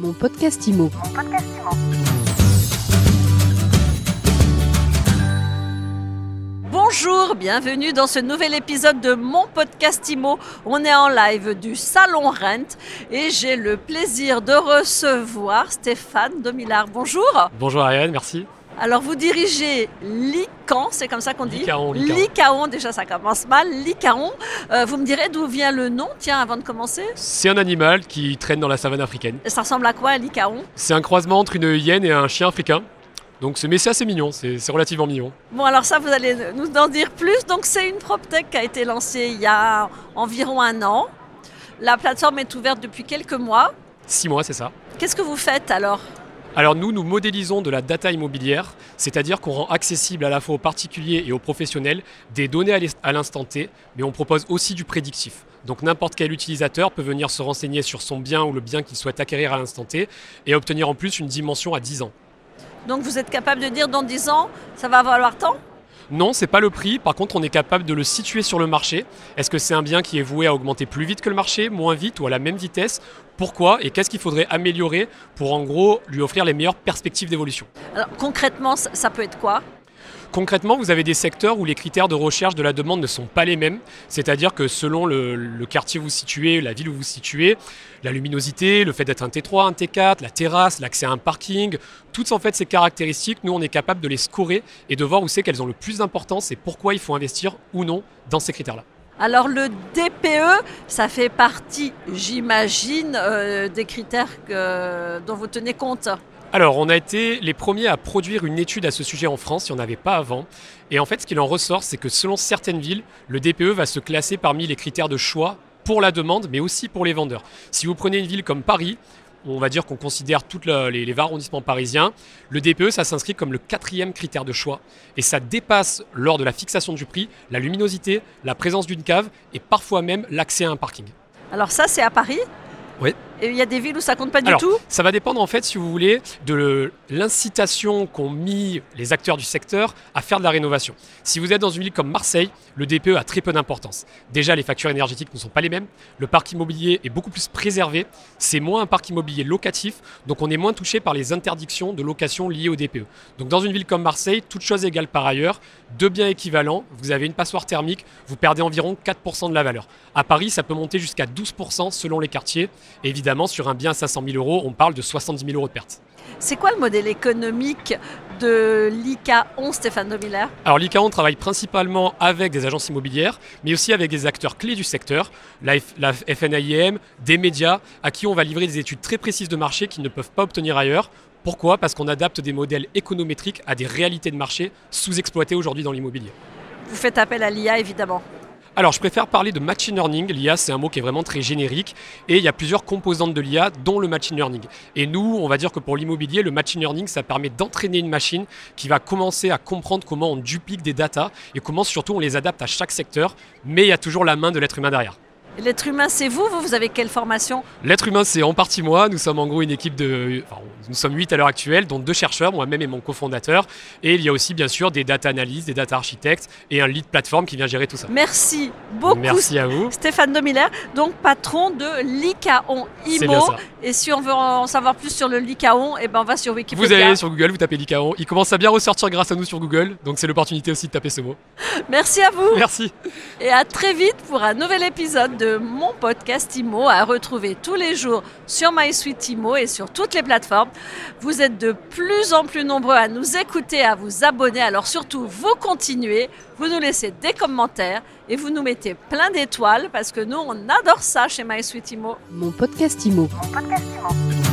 Mon podcast IMO. Bonjour, bienvenue dans ce nouvel épisode de mon podcast IMO. On est en live du Salon Rent et j'ai le plaisir de recevoir Stéphane Domillard. Bonjour. Bonjour Ariane, merci. Alors vous dirigez l'ICAN, c'est comme ça qu'on dit Licaon, déjà ça commence mal. Licaon, Euh, vous me direz d'où vient le nom, tiens, avant de commencer? C'est un animal qui traîne dans la savane africaine. Ça ressemble à quoi, Licaon? C'est un croisement entre une hyène et un chien africain. Donc mais c'est assez mignon, c'est c'est relativement mignon. Bon, alors ça, vous allez nous en dire plus. Donc, c'est une PropTech qui a été lancée il y a environ un an. La plateforme est ouverte depuis quelques mois. Six mois, c'est ça. Qu'est-ce que vous faites alors? Alors nous, nous modélisons de la data immobilière, c'est-à-dire qu'on rend accessible à la fois aux particuliers et aux professionnels des données à l'instant T, mais on propose aussi du prédictif. Donc n'importe quel utilisateur peut venir se renseigner sur son bien ou le bien qu'il souhaite acquérir à l'instant T et obtenir en plus une dimension à 10 ans. Donc, vous êtes capable de dire dans 10 ans, ça va valoir tant? Non, c'est pas le prix. Par contre, on est capable de le situer sur le marché. Est-ce que c'est un bien qui est voué à augmenter plus vite que le marché, moins vite ou à la même vitesse? Pourquoi Et qu'est-ce qu'il faudrait améliorer pour en gros lui offrir les meilleures perspectives d'évolution? Concrètement, ça peut être quoi? Concrètement, vous avez des secteurs où les critères de recherche de la demande ne sont pas les mêmes. C'est-à-dire que selon le, quartier où vous situez, la ville où vous situez, la luminosité, le fait d'être un T3, un T4, la terrasse, l'accès à un parking, toutes en fait ces caractéristiques, nous on est capable de les scorer et de voir où c'est qu'elles ont le plus d'importance et pourquoi il faut investir ou non dans ces critères-là. Alors, le DPE, ça fait partie, j'imagine, euh, des critères dont vous tenez compte. Alors, on a été les premiers à produire une étude à ce sujet en France, il n'y en avait pas avant. Et en fait, ce qu'il en ressort, c'est que selon certaines villes, le DPE va se classer parmi les critères de choix pour la demande, mais aussi pour les vendeurs. Si vous prenez une ville comme Paris, on va dire qu'on considère tous les, les 20 arrondissements parisiens, le DPE, ça s'inscrit comme le quatrième critère de choix. Et ça dépasse, lors de la fixation du prix, la luminosité, la présence d'une cave et parfois même l'accès à un parking. Alors, ça, c'est à Paris? Oui. Il y a des villes où ça compte pas du Alors, tout Ça va dépendre en fait, si vous voulez, de l'incitation qu'ont mis les acteurs du secteur à faire de la rénovation. Si vous êtes dans une ville comme Marseille, le DPE a très peu d'importance. Déjà, les factures énergétiques ne sont pas les mêmes. Le parc immobilier est beaucoup plus préservé. C'est moins un parc immobilier locatif, donc on est moins touché par les interdictions de location liées au DPE. Donc dans une ville comme Marseille, toute chose égale par ailleurs, deux biens équivalents, vous avez une passoire thermique, vous perdez environ 4% de la valeur. À Paris, ça peut monter jusqu'à 12% selon les quartiers. Évidemment, sur un bien à 500 000 euros, on parle de 70 000 euros de perte. C'est quoi le modèle économique de l'ICA 11, Stéphane Domiller Alors l'ICAON travaille principalement avec des agences immobilières, mais aussi avec des acteurs clés du secteur, la, F- la FNAIM, des médias, à qui on va livrer des études très précises de marché qu'ils ne peuvent pas obtenir ailleurs. Pourquoi? Parce qu'on adapte des modèles économétriques à des réalités de marché sous-exploitées aujourd'hui dans l'immobilier. Vous faites appel à l'IA, évidemment. Alors, je préfère parler de machine learning. L'IA, c'est un mot qui est vraiment très générique et il y a plusieurs composantes de l'IA, dont le machine learning. Et nous, on va dire que pour l'immobilier, le machine learning, ça permet d'entraîner une machine qui va commencer à comprendre comment on duplique des datas et comment surtout on les adapte à chaque secteur, mais il y a toujours la main de l'être humain derrière. Et L'être humain, c'est vous Vous, vous avez quelle formation L'être humain, c'est en partie moi. Nous sommes en gros une équipe de. enfin, nous sommes huit à l'heure actuelle, dont deux chercheurs, moi-même et mon cofondateur. Et il y a aussi, bien sûr, des data analystes, des data architectes et un lead plateforme qui vient gérer tout ça. Merci beaucoup, Merci à vous. Stéphane Domiller, donc patron de l'ICAON IMO. ça. Et si on veut en savoir plus sur le l'ICAON, eh ben on va sur Wikipédia. Vous allez sur Google, vous tapez l'ICAON. Il commence à bien ressortir grâce à nous sur Google. Donc c'est l'opportunité aussi de taper ce mot. Merci à vous Merci. et à très vite pour un nouvel épisode de mon podcast IMO à retrouver tous les jours sur MySuite IMO et sur toutes les plateformes. Vous êtes de plus en plus nombreux à nous écouter, à vous abonner. Alors surtout, vous continuez, vous nous laissez des commentaires et vous nous mettez plein d'étoiles parce que nous, on adore ça chez MySuite IMO. Mon podcast IMO. Mon podcast IMO.